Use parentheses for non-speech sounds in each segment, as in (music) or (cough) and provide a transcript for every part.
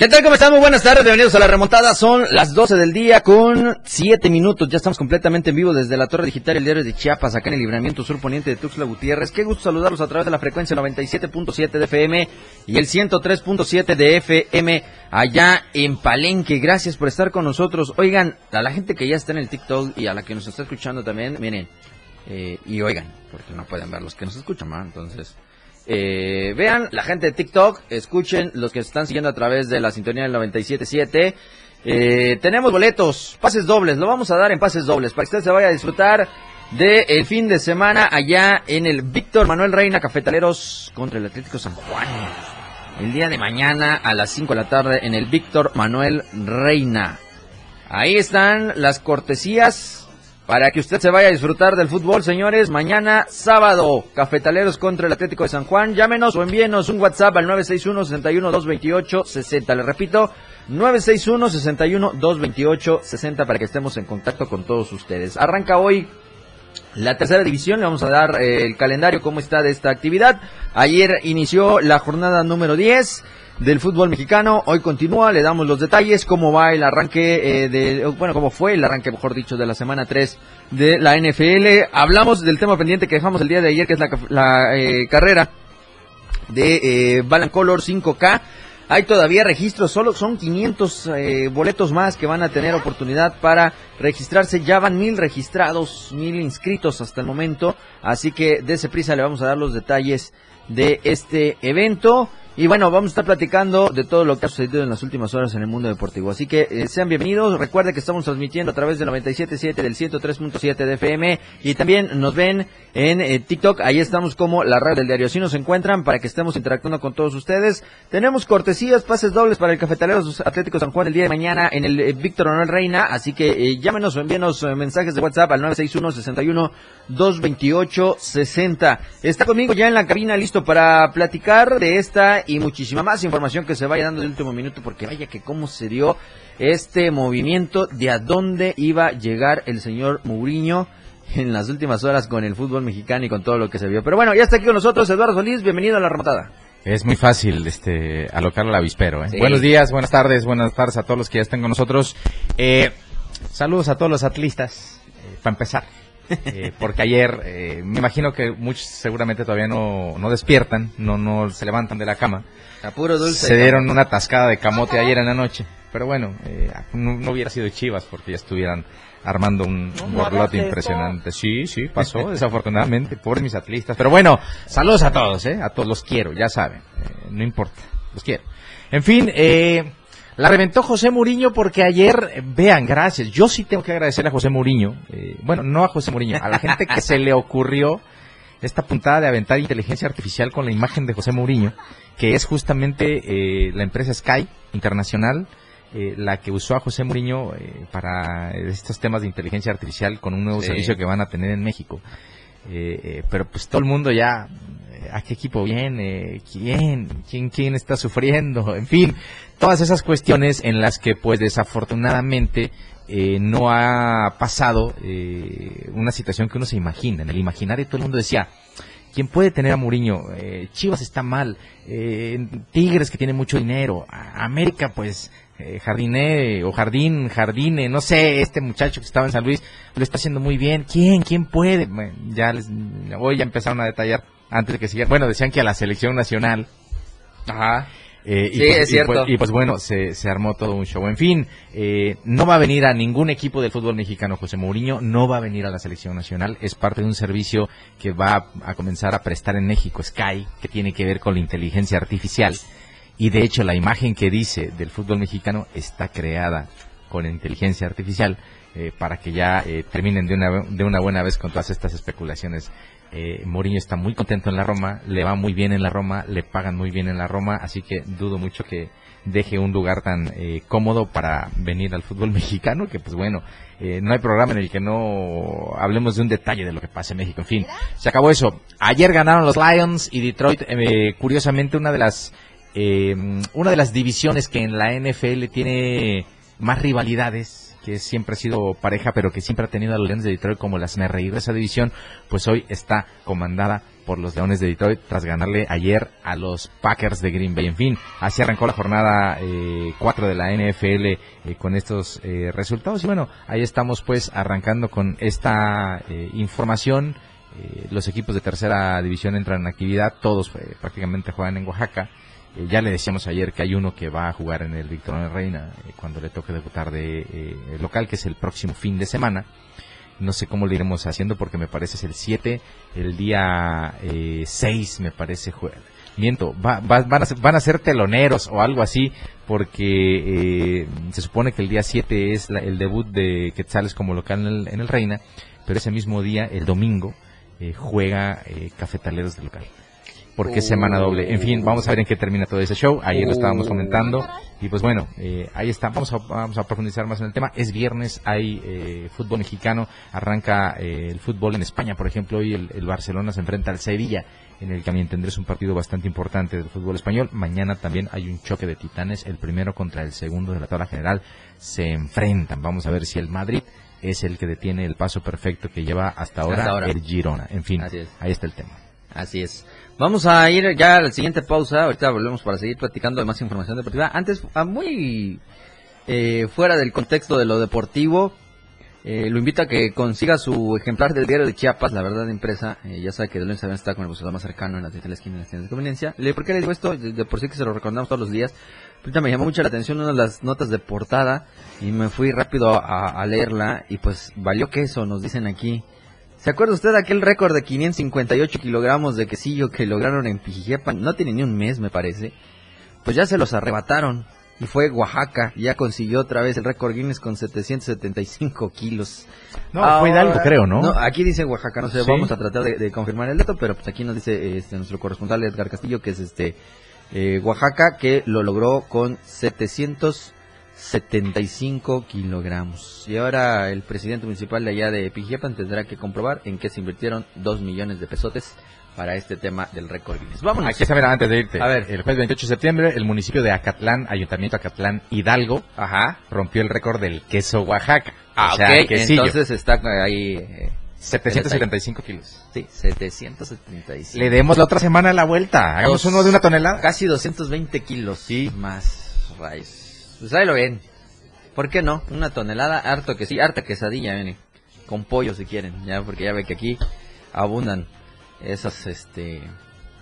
¿Qué tal? ¿Cómo están? Muy buenas tardes, bienvenidos a la remontada. Son las 12 del día con 7 minutos. Ya estamos completamente en vivo desde la Torre Digital, el diario de Chiapas, acá en el libramiento sur poniente de Tuxtla Gutiérrez. Qué gusto saludarlos a través de la frecuencia 97.7 de FM y el 103.7 de FM allá en Palenque. Gracias por estar con nosotros. Oigan, a la gente que ya está en el TikTok y a la que nos está escuchando también, miren, eh, y oigan, porque no pueden ver los que nos escuchan, ¿no? Entonces... Eh, vean la gente de TikTok, escuchen los que están siguiendo a través de la sintonía del 97.7. Eh, tenemos boletos, pases dobles, lo vamos a dar en pases dobles para que usted se vaya a disfrutar del el fin de semana allá en el Víctor Manuel Reina Cafetaleros contra el Atlético San Juan. El día de mañana a las 5 de la tarde en el Víctor Manuel Reina. Ahí están las cortesías para que usted se vaya a disfrutar del fútbol, señores. Mañana, sábado, Cafetaleros contra el Atlético de San Juan. Llámenos o envíenos un WhatsApp al 961-61-228-60. Le repito, 961-61-228-60 para que estemos en contacto con todos ustedes. Arranca hoy la tercera división, le vamos a dar eh, el calendario, cómo está de esta actividad. Ayer inició la jornada número 10 del fútbol mexicano. Hoy continúa, le damos los detalles, cómo va el arranque, eh, de, bueno, cómo fue el arranque, mejor dicho, de la semana 3 de la NFL. Hablamos del tema pendiente que dejamos el día de ayer, que es la, eh, carrera de eh, Color 5K. Hay todavía registros, solo son 500 eh, boletos más que van a tener oportunidad para registrarse. Ya van mil registrados, mil inscritos hasta el momento. Así que de ese prisa le vamos a dar los detalles de este evento. Y bueno, vamos a estar platicando de todo lo que ha sucedido en las últimas horas en el mundo deportivo. Así que eh, sean bienvenidos. Recuerden que estamos transmitiendo a través del 97.7 del 103.7 de FM. Y también nos ven en eh, TikTok. Ahí estamos como la red del diario. Así nos encuentran para que estemos interactuando con todos ustedes. Tenemos cortesías, pases dobles para el Cafetalero Atlético San Juan el día de mañana en el eh, Víctor Manuel Reina. Así que llámenos o envíenos mensajes de WhatsApp al 961 61 228 60. Está conmigo ya en la cabina listo para platicar de esta y muchísima más información que se vaya dando de último minuto, porque vaya que cómo se dio este movimiento de a dónde iba a llegar el señor Mourinho en las últimas horas con el fútbol mexicano y con todo lo que se vio. Pero bueno, ya está aquí con nosotros Eduardo Solís, bienvenido a la remontada. Es muy fácil este alocar la avispero. ¿eh? Buenos días, buenas tardes, buenas tardes a todos los que ya están con nosotros. Eh, saludos a todos los atlistas, eh, para empezar. Eh, porque ayer eh, me imagino que muchos seguramente todavía no, no despiertan, no, no se levantan de la cama. Se dieron una tascada de camote ayer en la noche. Pero bueno, eh, no, hubiera sido Chivas porque ya estuvieran armando un, borlote impresionante. Sí, sí, pasó desafortunadamente, por mis atlistas. Pero bueno, saludos a todos, ¿eh? A todos los quiero, ya saben. no importa, los quiero. En fin, eh, la reventó José Muriño porque ayer, vean, gracias. Yo sí tengo que agradecer a José Muriño. Eh, bueno, no a José Muriño, a la gente que se le ocurrió esta puntada de aventar inteligencia artificial con la imagen de José Mourinho, que es justamente eh, la empresa Sky Internacional, eh, la que usó a José Mourinho para estos temas de inteligencia artificial con un nuevo servicio que van a tener en México. pero pues todo el mundo ya a qué equipo viene, quién, quién, quién está sufriendo, en fin, todas esas cuestiones en las que pues desafortunadamente eh, no ha pasado eh, una situación que uno se imagina. En el imaginario todo el mundo decía, ¿quién puede tener a Mourinho? Eh, Chivas está mal, Tigres que tiene mucho dinero, América pues Jardiné o Jardín, Jardine, no sé, este muchacho que estaba en San Luis lo está haciendo muy bien. ¿Quién? ¿Quién puede? ya les, hoy ya empezaron a detallar antes de que siga. Bueno, decían que a la selección nacional. Ajá. Eh, sí, y, pues, es cierto. Pues, y, pues, bueno, se, se, armó todo un show. En fin, eh, no va a venir a ningún equipo del fútbol mexicano José Mourinho, no va a venir a la selección nacional, es parte de un servicio que va a, comenzar a prestar en México, Sky, que tiene que ver con la inteligencia artificial. Y de hecho la imagen que dice del fútbol mexicano está creada con inteligencia artificial eh, para que ya eh, terminen de una, de una buena vez con todas estas especulaciones. Eh, está muy contento en la Roma, le va muy bien en la Roma, le pagan muy bien en la Roma, así que dudo mucho que deje un lugar tan eh, cómodo para venir al fútbol (laughs) mexicano, que pues bueno, eh, no hay programa en el que no hablemos de un detalle de lo que pasa en México. En fin, se acabó eso. Ayer ganaron los Lions y Detroit, eh, curiosamente una de las eh, una de las divisiones que en la NFL tiene más rivalidades que siempre ha sido pareja, pero que siempre ha tenido a los Leones de Detroit como las reír de esa división, pues hoy está comandada por los Leones de Detroit tras ganarle ayer a los Packers de Green Bay. En fin, así arrancó la jornada 4 de la NFL eh, con estos eh, resultados. Y bueno, ahí estamos pues arrancando con esta eh, información. los equipos de tercera división entran en actividad, todos prácticamente juegan en Oaxaca. Eh, ya le decíamos ayer que hay uno que va a jugar en el Victoria Reina eh, cuando le toque debutar de eh, local, que es el próximo fin de semana. No sé cómo lo iremos haciendo porque me parece es el 7, el día 6 me parece. Miento, va, van, a ser, van, a ser, teloneros o algo así porque se supone que el día 7 es el debut de Quetzales como local en el, en el Reina, pero ese mismo día, el domingo, juega Cafetaleros de local porque es semana doble. En fin, vamos a ver en qué termina todo ese show. Ayer lo estábamos comentando. Y pues bueno, eh, ahí está. Vamos a, vamos a profundizar más en el tema. Es viernes, hay eh, fútbol mexicano. Arranca eh, el fútbol en España, por ejemplo. Hoy el, Barcelona se enfrenta al Sevilla, en el que a mi entender es un partido bastante importante del fútbol español. Mañana también hay un choque de titanes. El primero contra el segundo de la tabla general se enfrentan. Vamos a ver si el Madrid es el que detiene el paso perfecto que lleva hasta ahora, el Girona. En fin, ahí está el tema. Así es. Vamos a ir ya a la siguiente pausa. Ahorita volvemos para seguir platicando de más información deportiva. Antes, muy eh, fuera del contexto de lo deportivo, eh, lo invito a que consiga su ejemplar del diario de Chiapas, la verdad empresa. Eh, ya sabe que de lunes a está con el buscador más cercano en la tienda de la esquina de las tiendas de conveniencia. ¿Por qué le digo esto? De, por sí que se lo recordamos todos los días. Ahorita me llamó mucho la atención una de las notas de portada y me fui rápido a, a leerla y pues valió queso, nos dicen aquí. ¿Se acuerda usted de aquel récord de 558 kilogramos de quesillo que lograron en Pijijepan? No tiene ni un mes, me parece. Pues ya se los arrebataron. Y fue Oaxaca, ya consiguió otra vez el récord Guinness con 775 kilos. No, fue Hidalgo, creo, ¿no? No, aquí dice Oaxaca, no sé, vamos a tratar de, confirmar el dato, pero pues aquí nos dice este, nuestro corresponsal Edgar Castillo, que es este eh, Oaxaca, que lo logró con 700 75 kilogramos. Y ahora el presidente municipal de allá de Pijiapan tendrá que comprobar en qué se invirtieron 2 millones de pesotes para este tema del récord Guinness. Vamos. Aquí está, antes de irte. A ver. El jueves 28 de septiembre, el municipio de Acatlán, Ayuntamiento Acatlán Hidalgo, Ajá. rompió el récord del queso Oaxaca. Ah, ok. Entonces está ahí... 775 eh, kilos. Sí, 775. Le demos la otra semana la vuelta. Hagamos uno de una tonelada. Casi 220 kilos. Sí. Más rayos. Pues ahí lo ven. ¿Por qué no? Una tonelada, harto que sí, harta quesadilla, viene. Con pollo si quieren, ya, porque ya ve que aquí abundan esas, este,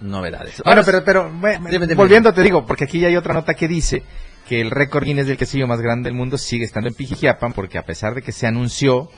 novedades. Bueno, pero, pero, volviendo te digo, porque aquí ya hay otra nota que dice que el récord Guinness del quesillo más grande del mundo sigue estando en Pijijiapan, porque a pesar de que se anunció,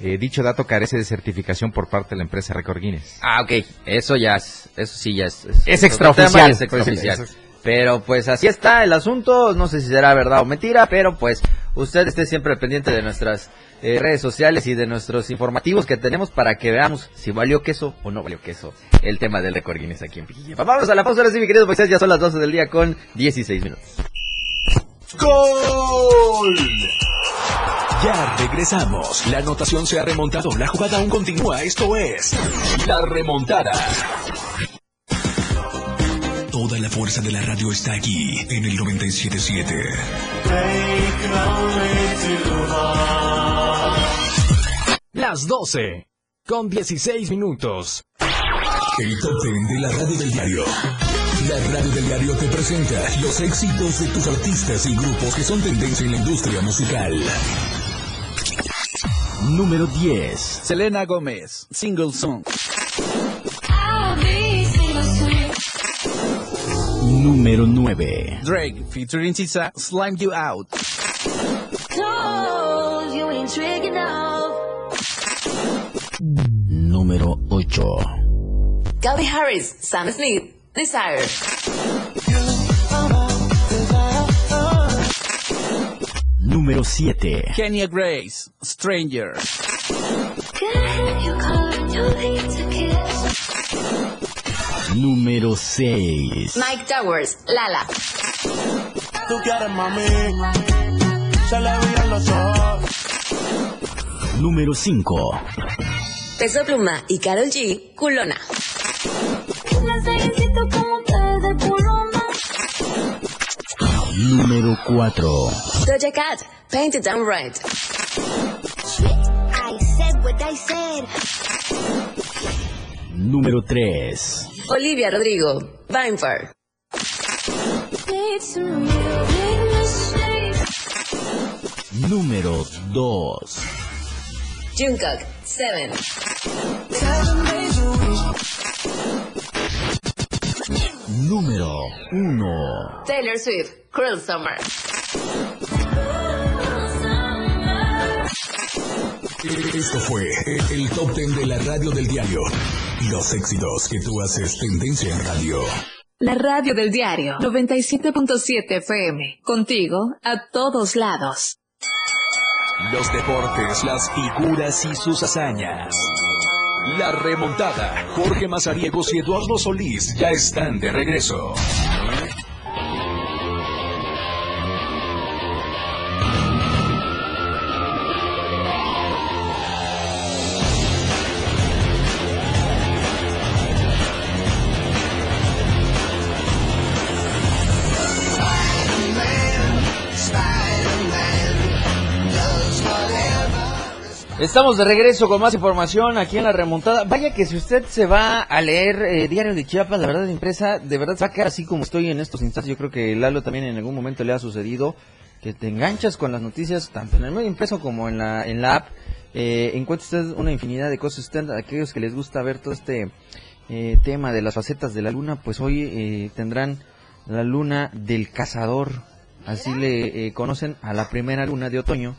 eh, dicho dato carece de certificación por parte de la empresa Record Guinness. Ah, ok. Eso ya es, eso sí ya es. Es, extraoficial. Es extraoficial. Pero pues así está el asunto, no sé si será verdad o mentira, pero pues usted esté siempre pendiente de nuestras eh, redes sociales y de nuestros informativos que tenemos para que veamos si valió queso o no valió queso el tema del récord Guinness aquí en Piquilla. Vamos a la pausa ahora sí, mi querido Moisés, ya son las 12 del día con 16 minutos. ¡Gol! Ya regresamos. La anotación se ha remontado. La jugada aún continúa. Esto es La Remontada. Toda la fuerza de la radio está aquí en el 977. Las 12 con 16 minutos. El top de la radio del diario. La radio del diario te presenta los éxitos de tus artistas y grupos que son tendencia en la industria musical. Número 10. Selena Gómez, Single Song. Número 9. Drake featuring Tisa Slime You Out. you ain't Número 8. Calvin Harris, Sam Smith, Desire. Número Número 7. Kenya Grace, Stranger. Número 6. Mike Towers, Lala. Tú quieres mami, se le los ojos. Número 5. Peso Pluma y Carol G, Culona. Número 4. Doja Cat, Paint It Down Right. I said what I said. Número 3. Olivia Rodrigo, Vinefar. Número 2. Jungkook, Seven. Número 1. Taylor Swift, Cruel Summer. Esto fue el top ten de la radio del diario. Los éxitos que tú haces tendencia en radio. La radio del diario 97.7 FM. Contigo a todos lados. Los deportes, las figuras y sus hazañas. La remontada. Jorge Mazariegos y Eduardo Solís ya están de regreso. Estamos de regreso con más información aquí en la remontada. Vaya que si usted se va a leer eh, Diario de Chiapas, la verdad impresa, de verdad se va a quedar así como estoy en estos instantes. Yo creo que Lalo también en algún momento le ha sucedido que te enganchas con las noticias tanto en el medio impreso como en la en la app. Eh, encuentra usted una infinidad de cosas. Usted, aquellos que les gusta ver todo este eh, tema de las facetas de la luna, pues hoy eh, tendrán la luna del cazador. Así le eh, conocen a la primera luna de otoño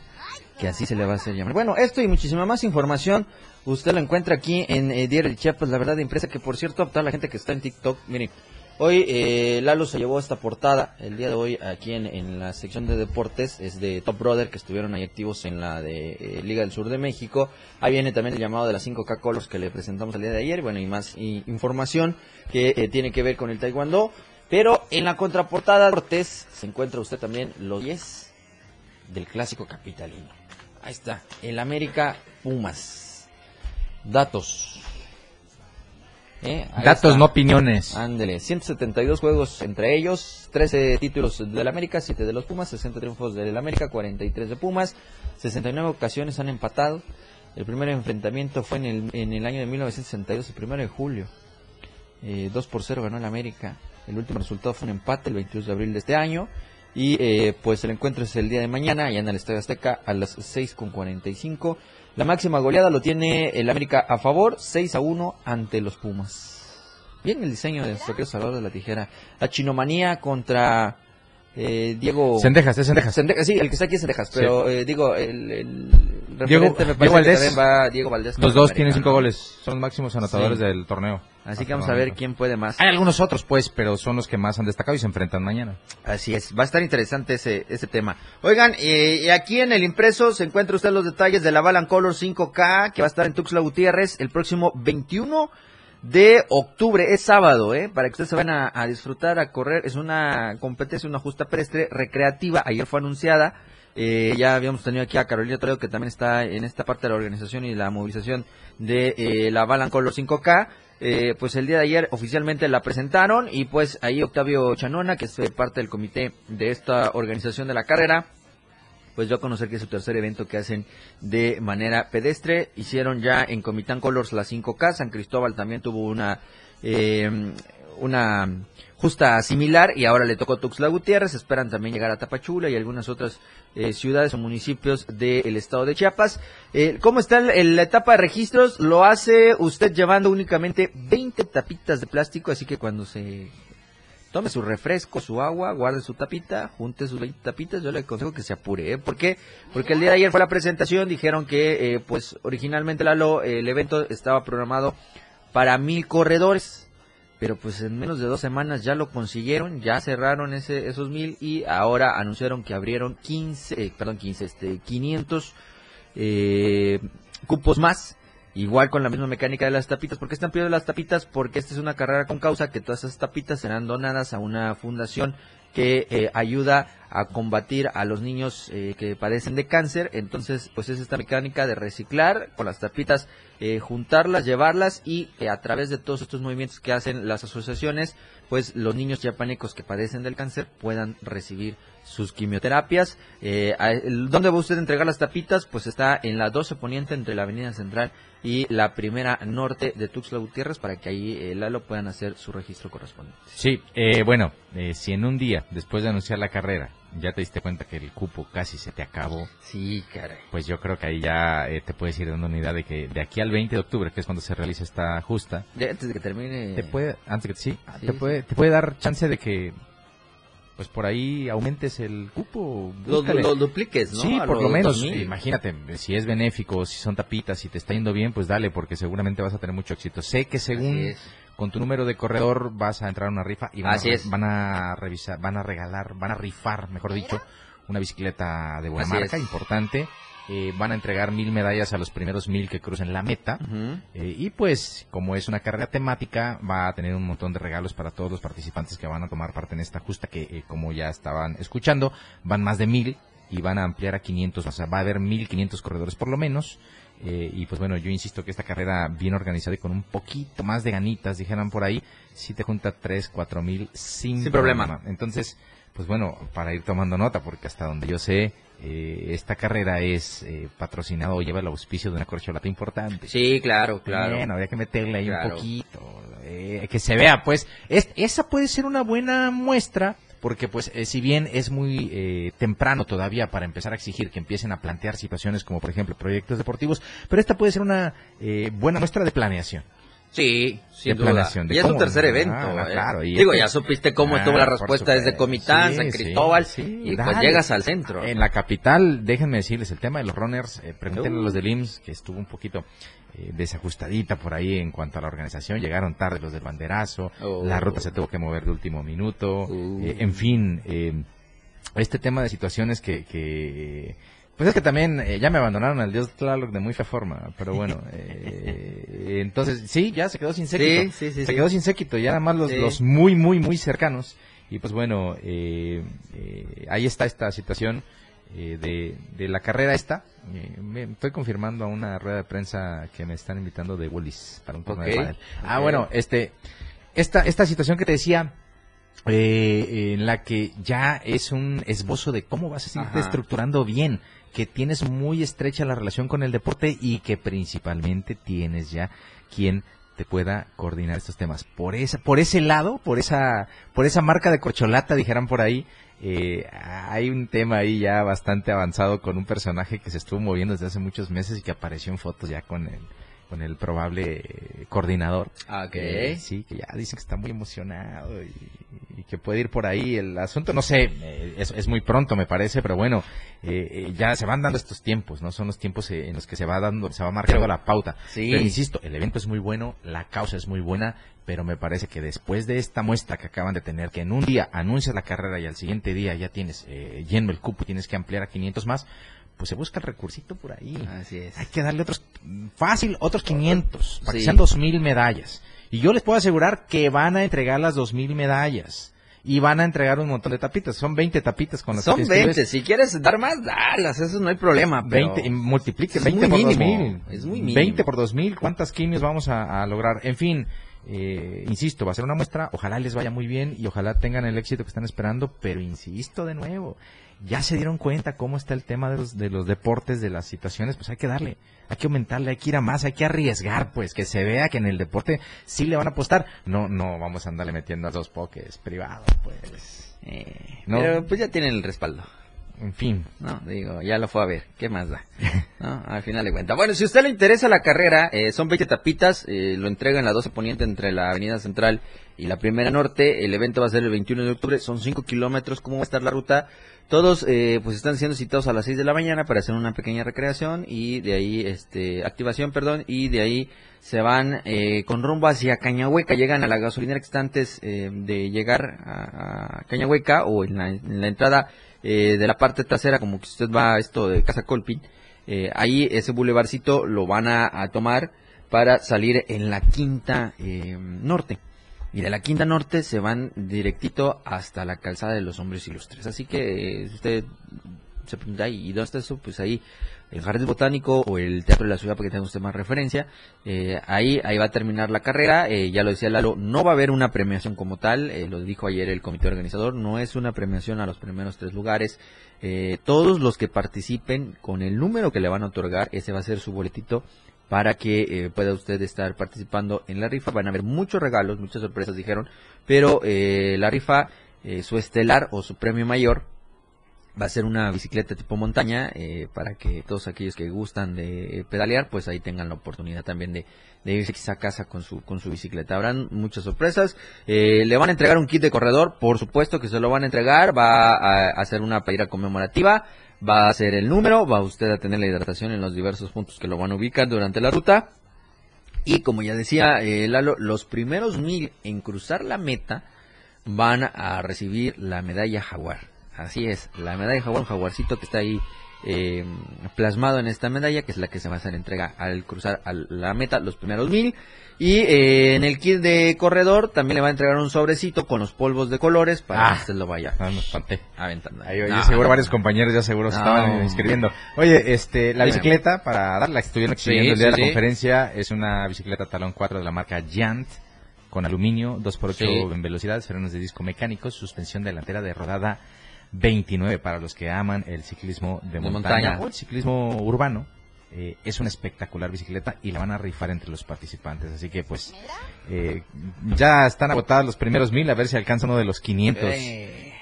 que así se le va a hacer llamar. Bueno, esto y muchísima más información usted lo encuentra aquí en eh, Diario Chiapas, la verdad de empresa, que por cierto, a toda la gente que está en TikTok, miren, hoy eh, Lalo se llevó esta portada, el día de hoy aquí en, en la sección de deportes, es de Top Brother, que estuvieron ahí activos en la de eh, Liga del Sur de México, ahí viene también el llamado de las 5K Colors que le presentamos el día de ayer, bueno, y más información que eh, tiene que ver con el Taekwondo, pero en la contraportada de deportes se encuentra usted también los 10 del clásico capitalino. Ahí está, el América Pumas. Datos. Eh, Datos, está. no opiniones. Ándele, 172 juegos entre ellos, 13 títulos del América, 7 de los Pumas, 60 triunfos del América, 43 de Pumas, 69 ocasiones han empatado. El primer enfrentamiento fue en el, en el año de 1962, el primero de julio. Eh, 2 por 0 ganó el América. El último resultado fue un empate el 22 de abril de este año. Y eh, pues el encuentro es el día de mañana, allá en el Estadio Azteca, a las 6.45. La máxima goleada lo tiene el América a favor, 6 a 1 ante los Pumas. Bien el diseño de nuestro querido Salvador de la Tijera. La chinomanía contra eh, Diego... Sendejas, es Sendejas. Sendejas, sí, el que está aquí es Sendejas, pero eh, digo, el, el Diego- me parece Diego que Valdés. va Diego Valdés. Los dos tienen cinco goles. Son los máximos anotadores Sí. del torneo. Así que vamos a ver quién puede más. Hay algunos otros, pues, pero son los que más han destacado y se enfrentan mañana. Así es, va a estar interesante ese, ese tema. Oigan, eh, aquí en el impreso se encuentra usted los detalles de la Balan Color 5K que va a estar en Tuxtla Gutiérrez el próximo 21 de octubre, es sábado, ¿eh? Para que ustedes se van a, disfrutar, a correr. Es una competencia, una justa pedestre recreativa. Ayer fue anunciada. Eh, ya habíamos tenido aquí a Carolina Toledo que también está en esta parte de la organización y la movilización de eh, la Balan Color 5K. Eh, pues el día de ayer oficialmente la presentaron y pues ahí Octavio Chanona, que es parte del comité de esta organización de la carrera, pues yo a conocer que es su tercer evento que hacen de manera pedestre. Hicieron ya en Comitán Colors la 5K, San Cristóbal también tuvo una eh, una justa similar y ahora le tocó Tuxtla Gutiérrez, esperan también llegar a Tapachula y algunas otras eh, ciudades o municipios del estado de Chiapas. Eh, ¿Cómo está la etapa de registros? Lo hace usted llevando únicamente 20 tapitas de plástico, así que cuando se tome su refresco, su agua, guarde su tapita, junte sus 20 tapitas, yo le aconsejo que se apure, ¿eh? Porque el día de ayer fue la presentación, dijeron que, eh, pues, originalmente el evento estaba programado para mil corredores. pero pues en menos de dos semanas ya lo consiguieron, ya cerraron ese, esos mil y ahora anunciaron que abrieron 15, eh, perdón, 15, este, 500 eh, cupos más. Igual con la misma mecánica de las tapitas. ¿Por qué están pidiendo las tapitas? Porque esta es una carrera con causa que todas esas tapitas serán donadas a una fundación que eh, ayuda a combatir a los niños eh, que padecen de cáncer. Entonces, pues es esta mecánica de reciclar con las tapitas, eh, juntarlas, llevarlas y eh, a través de todos estos movimientos que hacen las asociaciones, pues los niños yapánicos que padecen del cáncer puedan recibir sus quimioterapias. Eh, ¿Dónde va usted a entregar las tapitas? Pues está en la 12 Poniente entre la Avenida Central y la Primera Norte de Tuxtla Gutiérrez para que ahí eh, Lalo puedan hacer su registro correspondiente. Sí, eh, bueno, eh, si en un día, después de anunciar la carrera, ya te diste cuenta que el cupo casi se te acabó, Sí, caray. pues yo creo que ahí ya eh, te puedes ir dando una idea de que de aquí al 20 de octubre, que es cuando se realiza esta justa, Ya antes de que termine. te puede, antes que sí, Sí, te sí. puede, te puede dar chance de que, pues por ahí aumentes el cupo. Lo, lo dupliques, ¿no? Sí, A por lo menos. 2000. Imagínate, si es benéfico, si son tapitas, si te está yendo bien, pues dale, porque seguramente vas a tener mucho éxito. Sé que según con tu número de corredor vas a entrar a una rifa y van, Así a, es. van a revisar, van a regalar, van a rifar, mejor dicho, una bicicleta de buena Así marca, es. importante. Eh, van a entregar mil medallas a los primeros mil que crucen la meta. Eh, y pues, como es una carrera temática, va a tener un montón de regalos para todos los participantes que van a tomar parte en esta justa, que eh, como ya estaban escuchando, van más de mil y van a ampliar a 500, o sea, va a haber 1500 corredores por lo menos. Eh, y pues bueno, yo insisto que esta carrera bien organizada y con un poquito más de ganitas, dijeran por ahí, si te junta 3, 4 mil sin, Sin problema. Entonces, pues bueno, para ir tomando nota, porque hasta donde yo sé, eh, esta carrera es eh, patrocinada o lleva el auspicio de una corcholata importante. Sí, claro, claro. Bueno, habría que meterle ahí Claro. un poquito, eh, que se vea, pues, es, esa puede ser una buena muestra, porque pues, eh, si bien es muy eh, temprano todavía para empezar a exigir que empiecen a plantear situaciones como, por ejemplo, proyectos deportivos, pero esta puede ser una eh, buena muestra de planeación. Sí, sin duda. de y es cómo- tercer evento. ah, eh. claro, y Digo, este- ya supiste cómo Ah, estuvo la respuesta desde. Comitán, Sí, San Cristóbal, sí, y pues dale. llegas al centro. En la capital, déjenme decirles, el tema de los runners, eh, pregúntenle a los del IMSS, que estuvo un poquito eh, desajustadita por ahí en cuanto a la organización. Llegaron tarde los del banderazo, Oh. la ruta se tuvo que mover de último minuto, Uh. eh, en fin, eh, este tema de situaciones que... que pues es que también eh, ya me abandonaron al dios Tlaloc de muy fea forma, pero bueno, eh, entonces sí, ya se quedó sin séquito. Sí, sí, sí, se quedó sin séquito, ya nada más los, los muy, muy, muy cercanos. Y pues bueno, eh, eh, ahí está esta situación eh, de, de la carrera esta. Me estoy confirmando a una rueda de prensa que me están invitando de Wallis para un torneo de. Ah, ok. bueno, este, esta, esta situación que te decía, eh, en la que ya es un esbozo de cómo vas a irte estructurando bien, que tienes muy estrecha la relación con el deporte y que principalmente tienes ya quien te pueda coordinar estos temas. Por esa, por ese lado, por esa, por esa marca de corcholata, dijeran por ahí, eh, hay un tema ahí ya bastante avanzado con un personaje que se estuvo moviendo desde hace muchos meses y que apareció en fotos ya con el, con el probable coordinador. Ah, ok. Eh, sí, que ya dicen que está muy emocionado y, y que puede ir por ahí el asunto. No sé, eh, es, es muy pronto me parece, pero bueno, eh, eh, ya se van dando estos tiempos, ¿no? Son los tiempos eh, en los que se va dando, se va marcando la pauta. Sí. Pero insisto, el evento es muy bueno, la causa es muy buena, pero me parece que después de esta muestra que acaban de tener, que en un día anuncias la carrera y al siguiente día ya tienes eh, lleno el cupo y tienes que ampliar a 500 más, pues se busca el recursito por ahí. Así es. Hay que darle otros, fácil, otros 500, para que Sí. sean 2000 medallas. Y yo les puedo asegurar que van a entregar las 2000 medallas. Y van a entregar un montón de tapitas. Son 20 tapitas con las Son que te inscribes. 20, si quieres dar más, dalas, eso no hay problema. Pero... 20, y multiplique es 20 muy por mínimo, 2000. es muy mínimo. 20 por 2000, ¿cuántas quimios vamos a, a lograr? En fin, eh, insisto, va a ser una muestra, ojalá les vaya muy bien y ojalá tengan el éxito que están esperando, pero insisto de nuevo, ya se dieron cuenta cómo está el tema de los, de los deportes, de las situaciones, pues hay que darle, hay que aumentarle, hay que ir a más, hay que arriesgar, pues que se vea que en el deporte sí le van a apostar. No, no vamos a andarle metiendo a dos pokés privados, pues. Eh, No. Pero pues ya tienen el respaldo. En fin. No, digo, ya lo fue a ver, ¿qué más da? (laughs) ¿No? Al final de cuentas. Bueno, si a usted le interesa la carrera, eh, son 20 tapitas, eh, lo entregan en la 12 Poniente entre la Avenida Central y la Primera Norte. El evento va a ser el 21 de octubre, son 5 kilómetros. ¿Cómo va a estar la ruta? Todos eh, pues están siendo citados a las 6 de la mañana para hacer una pequeña recreación y de ahí, este, activación, perdón, y de ahí se van eh, con rumbo hacia Cañahueca, llegan a la gasolinera que está antes eh, de llegar a, a Cañahueca o en la, en la entrada eh, de la parte trasera, como que usted va a esto de Casa Colpin, eh, ahí ese bulevarcito lo van a, tomar para salir en la quinta eh, norte. Y de la quinta norte se van directito hasta la calzada de los hombres ilustres. Así que eh, usted se pregunta, ¿y dónde está eso? Pues ahí, el Jardín Botánico o el Teatro de la Ciudad, para que tenga usted más referencia. Eh, ahí, ahí va a terminar la carrera. Eh, ya lo decía Lalo, no va a haber una premiación como tal. eh, lo dijo ayer el comité organizador. No es una premiación a los primeros tres lugares. Eh, todos los que participen con el número que le van a otorgar, ese va a ser su boletito para que eh, pueda usted estar participando en la rifa. Van a haber muchos regalos, muchas sorpresas dijeron, pero eh, la rifa, su estelar o su premio mayor va a ser una bicicleta tipo montaña eh, para que todos aquellos que gustan de eh, pedalear, pues ahí tengan la oportunidad también de, de irse a casa con su con su bicicleta. Habrán muchas sorpresas. Eh, le van a entregar un kit de corredor, por supuesto que se lo van a entregar. Va a, hacer una playera conmemorativa. Va a hacer el número, va usted a tener la hidratación en los diversos puntos que lo van a ubicar durante la ruta. Y como ya decía eh, Lalo, los primeros mil en cruzar la meta van a recibir la medalla jaguar. Así es, la medalla jaguar, un jaguarcito que está ahí eh, plasmado en esta medalla, que es la que se va a hacer entrega al cruzar a la meta los primeros mil. Y eh, en el kit de corredor también le va a entregar un sobrecito con los polvos de colores para Ah. que usted lo vaya Ah, me espanté. aventando. Ahí, No, seguro no, varios no. compañeros ya seguro se estaban inscribiendo. Oye, este, la bicicleta, para dar la que estuvieron Sí, exhibiendo el día sí, de la sí. conferencia, es una bicicleta talón 4 de la marca Giant, con aluminio, 2x8 Sí. en velocidad, frenos de disco mecánicos, suspensión delantera de rodada 29 para los que aman el ciclismo de, De montaña, montaña. o el ciclismo urbano. Eh, es una espectacular bicicleta y la van a rifar entre los participantes. Así que pues eh, ya están agotados los primeros mil, a ver si alcanza uno de los 500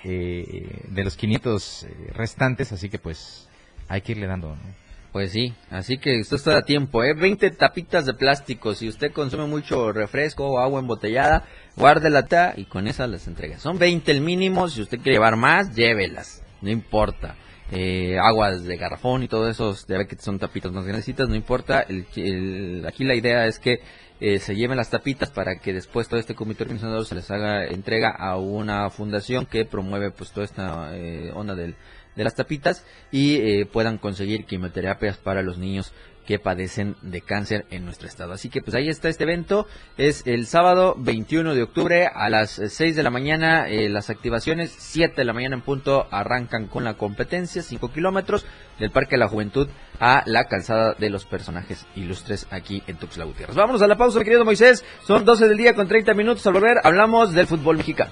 Eh. de los 500 eh, restantes, así que pues hay que irle dando. ¿no? Pues sí, así que usted está a tiempo, ¿eh? 20 tapitas de plástico. Si usted consume mucho refresco o agua embotellada, guárdela y con esas las entrega. Son 20 el mínimo. Si usted quiere llevar más, llévelas. No importa. Eh, aguas de garrafón y todo eso, ya ve que son tapitas más grandecitas, no importa. El- aquí la idea es que eh, se lleven las tapitas para que después todo este comité organizador se les haga entrega a una fundación que promueve pues toda esta eh, onda del, de las tapitas y eh, puedan conseguir quimioterapias para los niños que padecen de cáncer en nuestro estado. Así que pues ahí está este evento. Es el sábado 21 de octubre a las eh, 6 de la mañana. eh, las activaciones 7 de la mañana en punto arrancan con la competencia. 5 kilómetros del Parque de la Juventud a la calzada de los personajes ilustres aquí en Tuxtla Gutiérrez. Vámonos a la pausa, mi querido Moisés. Son 12 del día con 30 minutos. Al volver hablamos del fútbol mexicano.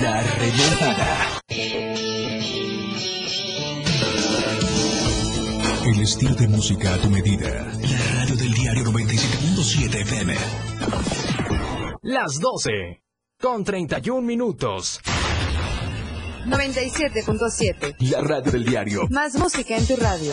La. El estilo de música a tu medida. La radio del diario 97.7 FM. Las 12 con 31 minutos. 97.7. La radio del diario. Más música en tu radio.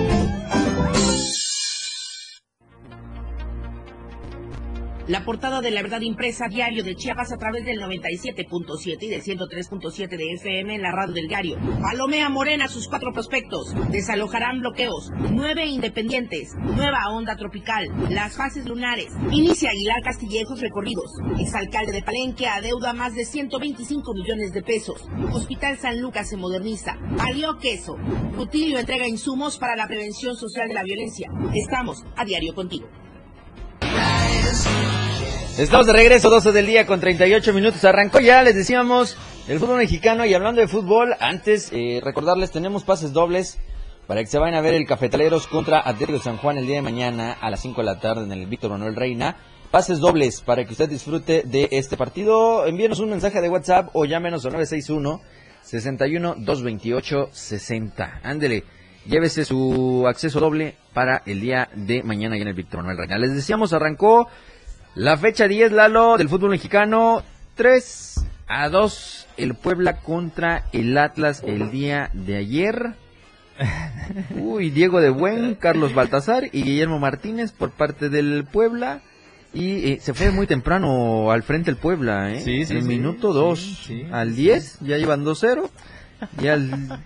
La portada de la verdad impresa diario de Chiapas a través del 97.7 y del 103.7 de FM en la radio del diario. Palomea Morena sus cuatro prospectos. Desalojarán bloqueos. Nueve independientes. Nueva onda tropical. Las fases lunares. Inicia Aguilar Castillejos recorridos. Exalcalde de Palenque adeuda más de 125 millones de pesos. Hospital San Lucas se moderniza. Valió queso. Rutilio entrega insumos para la prevención social de la violencia. Estamos a diario contigo. Estamos de regreso, 12 del día con 38 minutos. Arrancó ya, les decíamos, el fútbol mexicano. Y hablando de fútbol, antes eh, recordarles, tenemos pases dobles para que se vayan a ver el Cafetaleros contra Atlético San Juan el día de mañana a las 5 de la tarde en el Víctor Manuel Reina. Pases dobles para que usted disfrute de este partido. Envíenos un mensaje de WhatsApp o llámenos al 961 61 228 60. Ándele, llévese su acceso doble para el día de mañana en el Víctor Manuel Reina. Les decíamos, arrancó la fecha 10, Lalo, del fútbol mexicano, 3 a 2, el Puebla contra el Atlas el día de ayer. (laughs) Uy, Diego de Buen, Carlos Baltazar y Guillermo Martínez por parte del Puebla. Y eh, se fue muy temprano al frente el Puebla, ¿eh? Sí, sí, En sí, minuto 2 sí, al 10, ya iban 2-0. Y al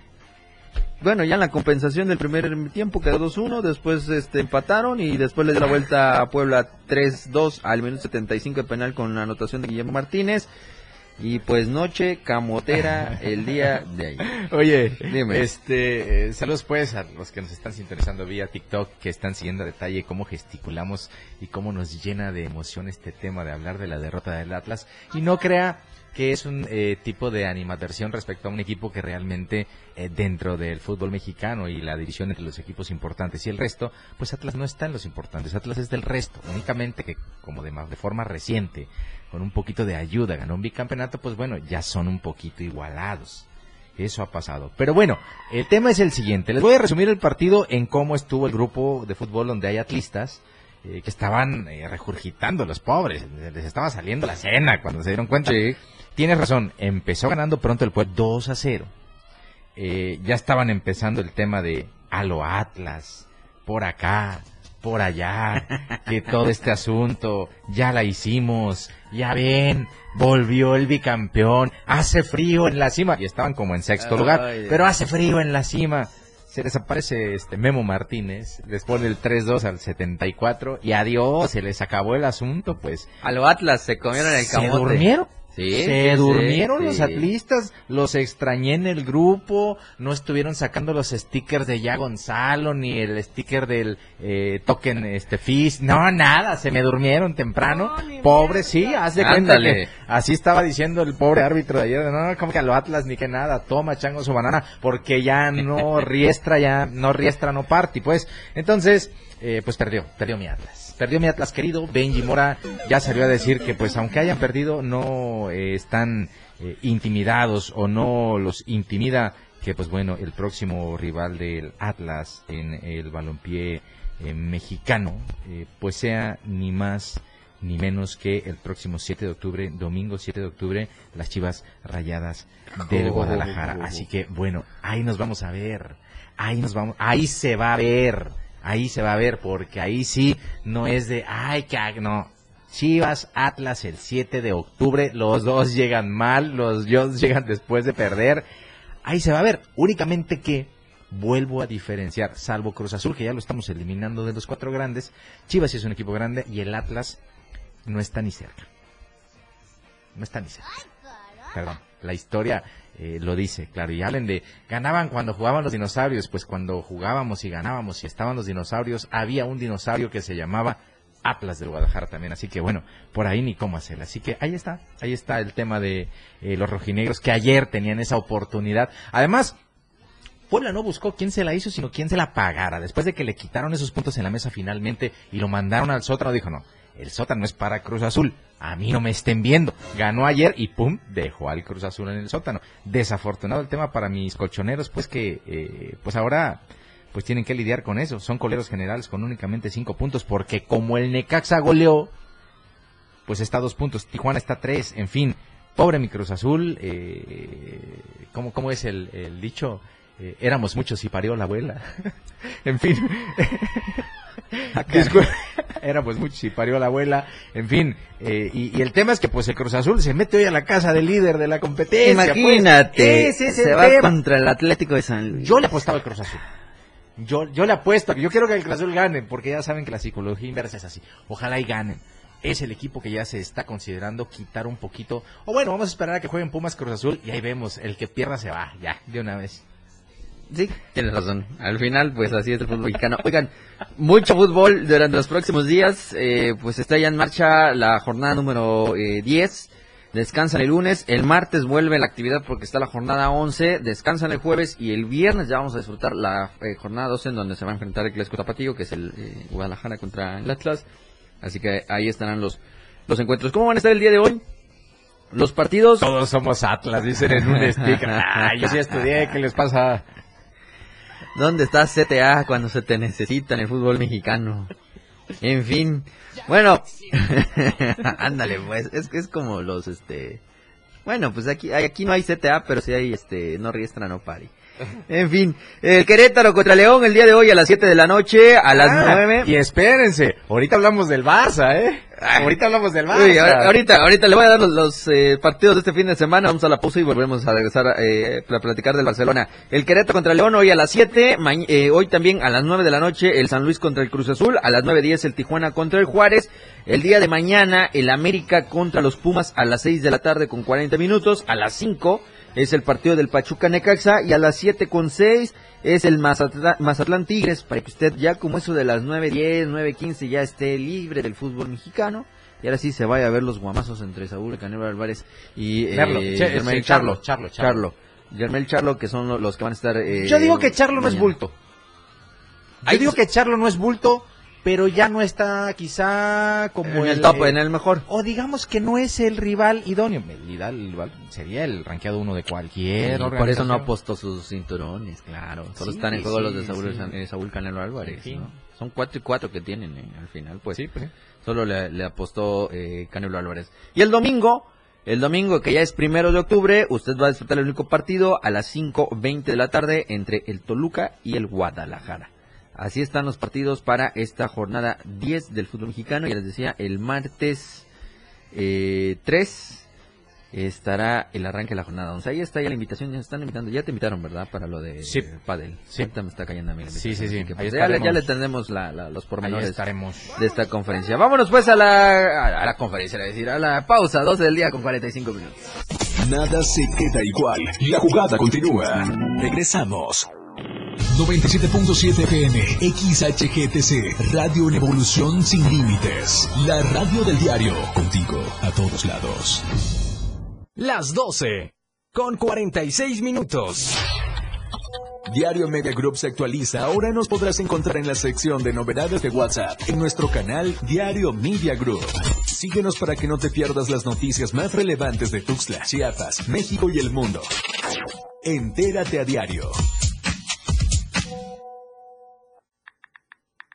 bueno, ya en la compensación del primer tiempo quedó 2-1, después este, empataron y después le dio la vuelta a Puebla 3-2 al minuto 75 de penal con la anotación de Guillermo Martínez. Y pues noche camotera el día de ayer. (laughs) Oye, Dime. este, eh, saludos pues a los que nos están sintonizando vía TikTok, que están siguiendo a detalle cómo gesticulamos y cómo nos llena de emoción este tema de hablar de la derrota del Atlas. Y no crea que es un eh, tipo de animadversión respecto a un equipo que realmente eh, dentro del fútbol mexicano y la división entre los equipos importantes y el resto, pues Atlas no está en los importantes, Atlas es del resto, únicamente que como de, de forma reciente, con un poquito de ayuda, ganó un bicampeonato, pues bueno, ya son un poquito igualados. Eso ha pasado. Pero bueno, el tema es el siguiente. Les voy a resumir el partido en cómo estuvo el grupo de fútbol donde hay atlistas eh, que estaban eh, regurgitando los pobres. Les estaba saliendo la cena cuando se dieron cuenta. Tienes razón, empezó ganando pronto el pueblo 2 a 0. Eh, ya estaban empezando el tema de a lo Atlas, por acá, por allá, (laughs) que todo este asunto, ya la hicimos, ya ven, volvió el bicampeón, hace frío en la cima, y estaban como en sexto lugar, pero hace frío en la cima. Se desaparece este Memo Martínez, les pone el 3-2 al 74 y adiós, se les acabó el asunto, pues. A lo Atlas se comieron el ¿Se camote. durmieron? Sí, Se sí, durmieron sí. los atlistas, los extrañé en el grupo, no estuvieron sacando los stickers de Ya Gonzalo, ni el sticker del eh, token este Fizz, no, nada, se me durmieron temprano, pobre, sí, haz de cuenta que así estaba diciendo el pobre árbitro de ayer, no, como que a lo Atlas ni que nada, toma chango su banana, porque ya no (laughs) riestra, ya no riestra, no party, pues, entonces, eh, pues perdió, perdió mi Atlas. Perdió mi Atlas querido, Benji Mora ya salió a decir que pues aunque hayan perdido no eh, están eh, intimidados o no los intimida que pues bueno el próximo rival del Atlas en el balompié eh, mexicano pues sea ni más ni menos que el próximo 7 de octubre, domingo 7 de octubre, las Chivas Rayadas del Guadalajara. Así que bueno, ahí nos vamos a ver. Ahí nos vamos, ahí se va a ver. Ahí se va a ver porque ahí sí no es de ay que no. Chivas Atlas el 7 de octubre, los dos llegan mal, los dos (laughs) llegan después de perder. Ahí se va a ver, únicamente que vuelvo a diferenciar, salvo Cruz Azul, que ya lo estamos eliminando de los cuatro grandes, Chivas sí es un equipo grande y el Atlas no está ni cerca. No está ni cerca. Perdón, la historia eh, lo dice, claro, y hablen de, ganaban cuando jugaban los dinosaurios, pues cuando jugábamos y ganábamos y estaban los dinosaurios, había un dinosaurio que se llamaba Atlas del Guadalajara también, así que bueno, por ahí ni cómo hacerla. Así que ahí está, ahí está el tema de eh, los rojinegros que ayer tenían esa oportunidad. Además, Puebla no buscó quién se la hizo, sino quién se la pagara. Después de que le quitaron esos puntos en la mesa finalmente y lo mandaron al sótano, dijo, no, el sótano es para Cruz Azul. A mí no me estén viendo. Ganó ayer y pum, dejó al Cruz Azul en el sótano. Desafortunado el tema para mis colchoneros, pues que, eh, pues ahora, pues tienen que lidiar con eso. Son coleros generales con únicamente cinco puntos, porque como el Necaxa goleó, pues está dos puntos. Tijuana está tres, en fin. Pobre mi Cruz Azul, eh, ¿cómo, ¿cómo es el, el dicho? Eh, éramos muchos y parió la abuela. (laughs) en fin. (laughs) Discul- éramos muchos y parió la abuela. En fin. eh, y, y el tema es que pues el Cruz Azul se mete hoy a la casa del líder de la competencia. pues. Imagínate, es se va tema. contra el Atlético de San Luis. Yo le apostaba al Cruz Azul. Yo, yo le apuesto, yo quiero que el Cruz Azul gane, porque ya saben que la psicología inversa es así. Ojalá y ganen. Es el equipo que ya se está considerando quitar un poquito. O bueno, vamos a esperar a que jueguen Pumas Cruz Azul y ahí vemos, el que pierda se va, ya, de una vez. Sí, tienes razón. Al final, pues así es el fútbol mexicano. Oigan, mucho fútbol durante los próximos días. eh, pues está ya en marcha la jornada número eh, 10. Descansan el lunes. El martes vuelve la actividad porque está la jornada 11. Descansan el jueves y el viernes ya vamos a disfrutar la eh, jornada 12 en donde se va a enfrentar el Clásico Tapatío, que es el eh, Guadalajara contra el Atlas. Así que ahí estarán los, los encuentros. ¿Cómo van a estar el día de hoy? Los partidos. Todos somos Atlas, dicen en un sticker. Ay, (laughs) yo sí estudié, ¿qué les pasa? ¿Dónde está CTA cuando se te necesita en el fútbol mexicano? En fin, bueno, (laughs) ándale, pues, es que es como los, este, bueno, pues aquí, aquí no hay CTA, pero sí hay, este, no riestra, no pari. (laughs) En fin, el Querétaro contra León el día de hoy a las 7 de la noche, a las Ah, 9. Y espérense, ahorita hablamos del Barça, ¿eh? Ahorita hablamos del Barça. Uy, ahorita, ahorita le voy a dar los, los, eh, partidos de este fin de semana. Vamos a la pausa y volvemos a regresar eh, para platicar del Barcelona. El Querétaro contra León hoy a las 7. ma- eh, hoy también a las 9 de la noche el San Luis contra el Cruz Azul. A las 9.10 el Tijuana contra el Juárez. El día de mañana el América contra los Pumas a las 6 de la tarde con 40 minutos. A las 5 es el partido del Pachuca Necaxa. Y a las 7 con 6 es el Mazatla- Mazatlán Tigres. Para que usted ya como eso de las 9.10, 9.15 ya esté libre del fútbol mexicano. Y ahora sí se vaya a ver los guamazos entre Saúl Canelo Álvarez y eh, Merlo, Charlo. Charlo, Charlo, Charlo. Germel Charlo, que son lo- los que van a estar... eh, Yo digo que Charlo no es bulto. Yo digo que Charlo no es bulto, pero ya no está quizá como En el top, en el mejor. O digamos que no es el rival idóneo. El el rival sería el rankeado uno de cualquier por eso no apostó sus cinturones, claro. Solo Sí, están en juego sí, los de Saúl, eh, Saúl Canelo Álvarez. Son cuatro y cuatro que tienen eh, al final, pues. Sí, pues. Solo le, le apostó eh, Canelo Álvarez. Y el domingo, el domingo que ya es primero de octubre, usted va a disfrutar el único partido a las 5.20 de la tarde entre el Toluca y el Guadalajara. Así están los partidos para esta jornada 10 del fútbol mexicano. Ya les decía, el martes eh, 3 estará el arranque de la jornada 11. Ahí está ya la invitación, ya están invitando. Ya te invitaron, ¿verdad? Para lo de Sí. eh, Padel. Sí. Ahorita me está cayendo a mí la Sí, sí, sí. que, Ahí pues, ya, le- ya tendremos la, la- los pormenores estaremos. de esta conferencia. Vámonos pues a la, a la conferencia, es decir, a la pausa, 12 del día con 45 minutos. Nada se queda igual. La jugada continúa. Regresamos. 97.7 FM, XHGTC, Radio en Evolución Sin Límites. La radio del diario, contigo a todos lados. Las 12 con 46 minutos. Diario Media Group se actualiza. Ahora nos podrás encontrar en la sección de novedades de WhatsApp en nuestro canal Diario Media Group. Síguenos para que no te pierdas las noticias más relevantes de Tuxtla, Chiapas, México y el mundo. Entérate a diario.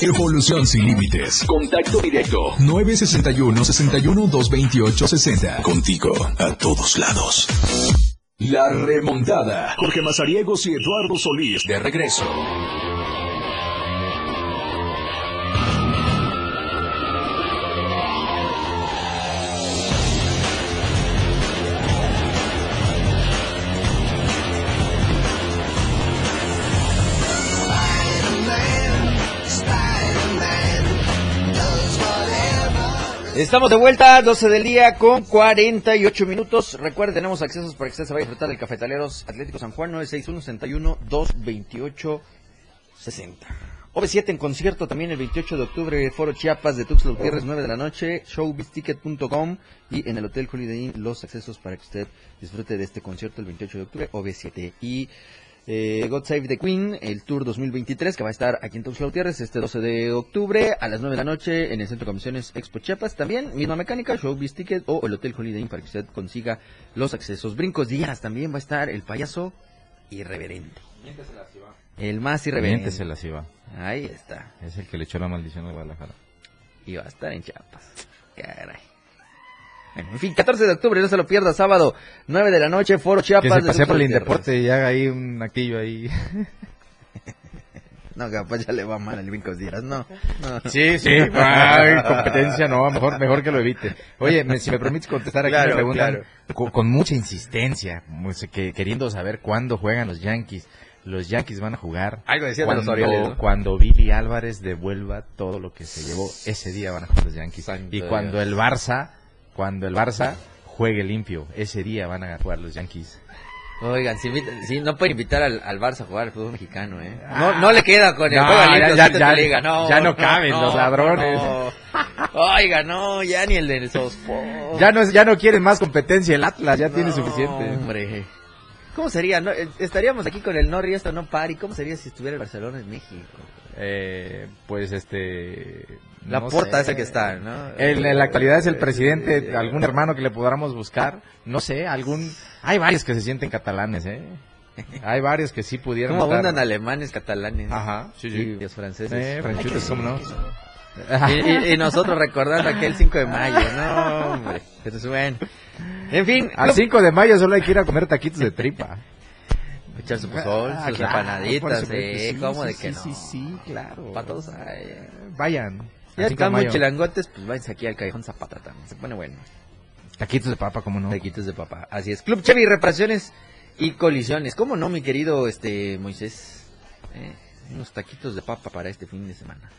Evolución sin límites. Contacto directo. 961 61 228 60. Contigo a todos lados. La remontada. Jorge Mazariegos y Eduardo Solís de regreso. Estamos de vuelta, 12 del día con 48 minutos. Recuerden, tenemos accesos para que usted se vaya a disfrutar del Cafetaleros Atlético San Juan, 961-61-228-60. OV7 en concierto también el 28 de octubre, Foro Chiapas de Tuxtla Gutiérrez, 9 de la noche, showbizticket.com y en el Hotel Holiday Inn los accesos para que usted disfrute de este concierto el 28 de octubre, OV7. Y eh, God Save the Queen, el Tour 2023, que va a estar aquí en Tuxtla Gutiérrez este 12 de octubre a las 9 de la noche en el Centro de Comisiones Expo Chiapas. También, misma mecánica, Showbiz Ticket o el Hotel Holiday Inn para que usted consiga los accesos. Brincos Díaz también va a estar el payaso irreverente. El más irreverente. Miéntesela, sí va. Ahí está. Es el que le echó la maldición a Guadalajara. Y va a estar en Chiapas. Caray. En fin, 14 de octubre, no se lo pierda, sábado, 9 de la noche, Foro Que Chiapas. se de pase por el Indeporte y haga ahí un aquillo ahí. (laughs) No, capaz ya le va mal al Brincos Díaz, no. no. Sí, sí, ay, (laughs) competencia no, mejor, mejor que lo evite. Oye, me- si me permites contestar aquí, Claro, me preguntan claro. con, con mucha insistencia, pues, que, queriendo saber cuándo juegan los Yankees. Los Yankees van a jugar Algo decían de cuando, los Orioles, ¿no? cuando Billy Álvarez devuelva todo lo que se llevó ese día van a jugar los Yankees. Santo y cuando Dios. el Barça, cuando el Barça juegue limpio, ese día van a jugar los Yankees. Oigan, si, no pueden invitar al, al Barça a jugar al fútbol mexicano, ¿eh? No, no le queda con el No, juego ya- limpio, ya- sí te ya- liga, no, ya no caben los ladrones. no. Oiga, no, ya ni el del Sospo. Ya no, ya no quieren más competencia el Atlas, ya tiene suficiente. Hombre. ¿Cómo sería? No, eh, estaríamos aquí con el Norri, esto no pari. ¿Cómo sería si estuviera el Barcelona en México? Eh, pues este... La no sé. esa que está, ¿no? En, en la actualidad es el presidente, algún hermano que le podamos buscar, no sé, algún... Hay varios que se sienten catalanes, ¿eh? (laughs) Hay varios que sí pudieran ¿Cómo estar- abundan alemanes, catalanes? Ajá, sí, sí. Y los franceses. Eh, franchutes, ¿cómo no? Y, y- y nosotros recordando aquel 5 de mayo, no, hombre. Pero es bueno. En fin, Al 5 de mayo solo hay que ir a comer taquitos de tripa. (laughs) echar su pozol, Ah, sus claro, empanaditas, eh, sí, ¿cómo sí, de sí, que sí, no? sí, claro. Para todos, ay. Vayan. Ya al 5 de están muy chilangotes, pues váyanse aquí al Callejón Zapata también, se pone bueno. Taquitos de papa, ¿cómo no? Taquitos de papá, así es. Club Chevy, reparaciones y colisiones. ¿Cómo no, mi querido este Moisés? Eh, unos taquitos de papa para este fin de semana.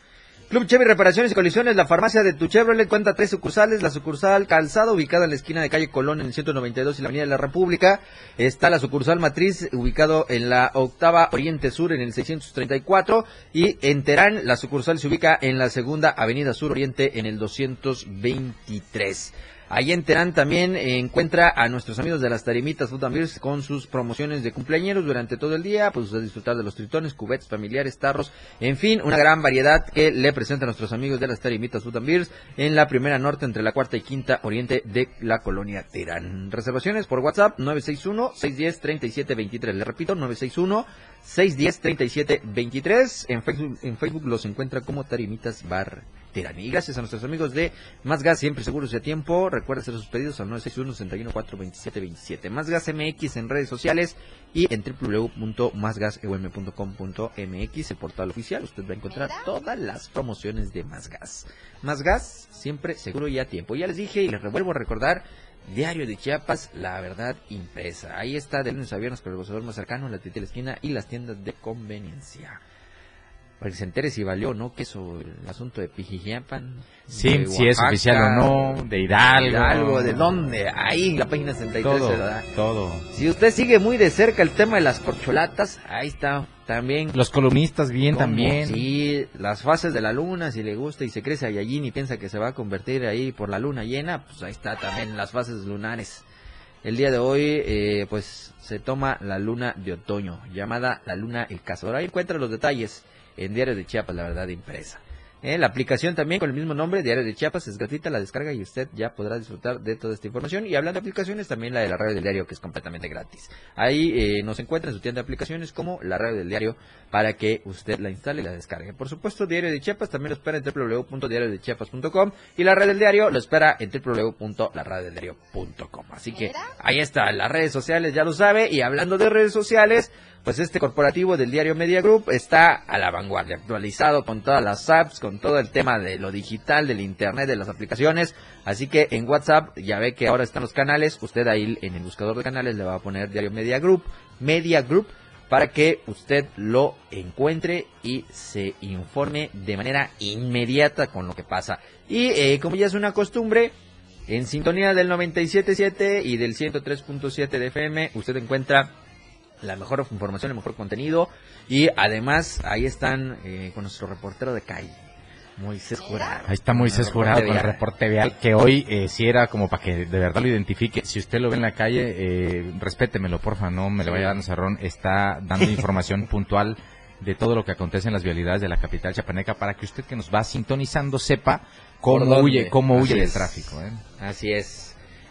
Club Chevy Reparaciones y Colisiones, la farmacia de tu Chevrolet cuenta tres sucursales, la sucursal Calzado ubicada en la esquina de calle Colón en el 192 y la Avenida de la República, está la sucursal Matriz ubicado en la octava Oriente Sur en el 634 y en Terán la sucursal se ubica en la segunda Avenida Sur Oriente en el 223. Ahí en Terán también eh, encuentra a nuestros amigos de las Tarimitas Food and Beers con sus promociones de cumpleaños durante todo el día, pues disfrutar de los tritones, cubetes familiares, tarros, en fin, una gran variedad que le presenta a nuestros amigos de las Tarimitas Food and Beers en la primera norte entre la cuarta y quinta oriente de la colonia Terán. Reservaciones por WhatsApp 961-610-3723. Le repito, 961-610-3723. En Facebook, en Facebook los encuentra como Tarimitas Bar Y gracias a nuestros amigos de Más Gas, siempre seguros y a tiempo. Recuerda hacer sus pedidos al 961-614-2727. Más Gas MX en redes sociales y en www.másgaseum.com.mx, el portal oficial. Usted va a encontrar todas las promociones de Más Gas. Más Gas, siempre seguro y a tiempo. Ya les dije y les revuelvo a recordar. Diario de Chiapas, la verdad impresa. Ahí está de lunes a viernes con el gozador más cercano, la tienda de la esquina y las tiendas de conveniencia. Para que se entere si valió o no que eso, el asunto de Pijijiapan. Sí, de si es oficial o no, de Hidalgo. Hidalgo, ¿de dónde? Ahí, en la página 63 Todo, se da. todo. Si usted sigue muy de cerca el tema de las corcholatas, ahí está también. Los columnistas bien ¿Cómo? también. Sí, las fases de la luna, si le gusta y se crece a Yajin y piensa que se va a convertir ahí por la luna llena, pues ahí está también las fases lunares. El día de hoy, eh, pues se toma la luna de otoño, llamada la luna El Cazador. Ahí encuentra los detalles en Diario de Chiapas, la verdad impresa. Eh, la aplicación también con el mismo nombre, Diario de Chiapas, es gratuita, la descarga y usted ya podrá disfrutar de toda esta información. Y hablando de aplicaciones, también la de la radio del diario, que es completamente gratis. Ahí eh, nos encuentra en su tienda de aplicaciones como la radio del diario para que usted la instale y la descargue. Por supuesto, Diario de Chiapas también lo espera en www.diariodechiapas.com y la radio del diario lo espera en www.laradiodeldiario.com. Así que ahí está, las redes sociales ya lo sabe. Y hablando de redes sociales, pues este corporativo del diario Media Group está a la vanguardia, actualizado con todas las apps, con todo el tema de lo digital, del internet, de las aplicaciones. Así que en WhatsApp ya ve que ahora están los canales. Usted ahí en el buscador de canales le va a poner diario Media Group, Media Group para que usted lo encuentre y se informe de manera inmediata con lo que pasa. Y eh, como ya es una costumbre, en sintonía del 97.7 y del 103.7 de FM, usted encuentra la mejor información, el mejor contenido y además ahí están eh, con nuestro reportero de calle. Moisés Jurado. Ahí está Moisés Jurado con el reporte vial, que hoy eh, sí era como para que de verdad lo identifique. Si usted lo ve en la calle, eh, respétemelo, porfa, no me le vaya un cerrón. Está dando (laughs) información puntual de todo lo que acontece en las vialidades de la capital chapaneca para que usted que nos va sintonizando sepa cómo huye, cómo huye del tráfico. ¿eh? Así es.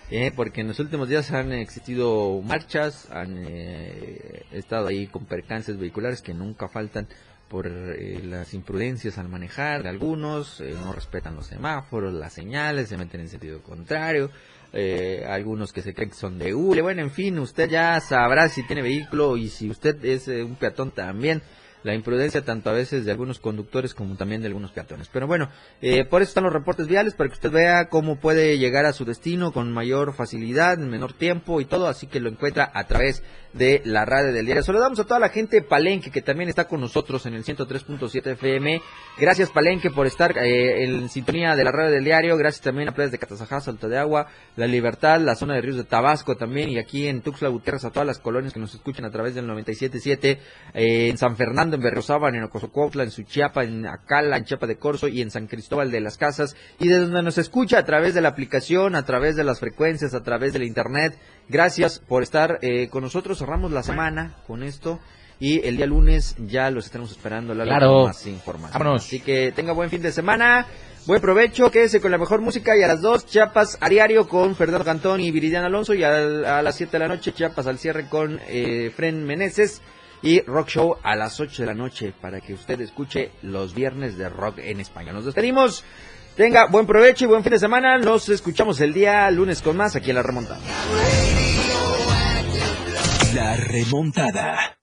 Eh, porque en los últimos días han existido marchas, han eh, estado ahí con percances vehiculares que nunca faltan por eh, las imprudencias al manejar. De algunos, eh, no respetan los semáforos, las señales, se meten en sentido contrario, eh, algunos que se creen que son de hule, bueno, en fin, usted ya sabrá si tiene vehículo y si usted es un peatón también, la imprudencia tanto a veces de algunos conductores como también de algunos peatones. Pero bueno, eh, por eso están los reportes viales, para que usted vea cómo puede llegar a su destino con mayor facilidad, en menor tiempo y todo, así que lo encuentra a través de la radio del diario. Saludamos a toda la gente Palenque que también está con nosotros en el 103.7 FM. Gracias Palenque por estar eh, en sintonía de la radio del diario. Gracias también a Playas de Catazajá, Salto de Agua, La Libertad, la zona de Ríos de Tabasco también y aquí en Tuxtla Gutiérrez a todas las colonias que nos escuchan a través del 97.7 eh, en San Fernando, en Berriozábal, en Ocosocuautla, en Suchiapa, en Acala, en Chiapa de Corzo y en San Cristóbal de las Casas y de donde nos escucha a través de la aplicación, a través de las frecuencias, a través de la internet. Gracias por estar eh, con nosotros. Cerramos la semana con esto. Y el día lunes ya los estaremos esperando la Claro. más información. Vámonos. Así que tenga buen fin de semana. Buen provecho, quédese con la mejor música y a las 2 Chiapas a diario con Fernando Cantón y Viridiana Alonso y a, las 7 de la noche Chiapas al cierre con eh, Fren Meneses y Rock Show a las 8 de la noche para que usted escuche los viernes de rock en español. Nos despedimos. Tenga buen provecho y buen fin de semana. Nos escuchamos el día lunes con más aquí en La Remontada. La remontada.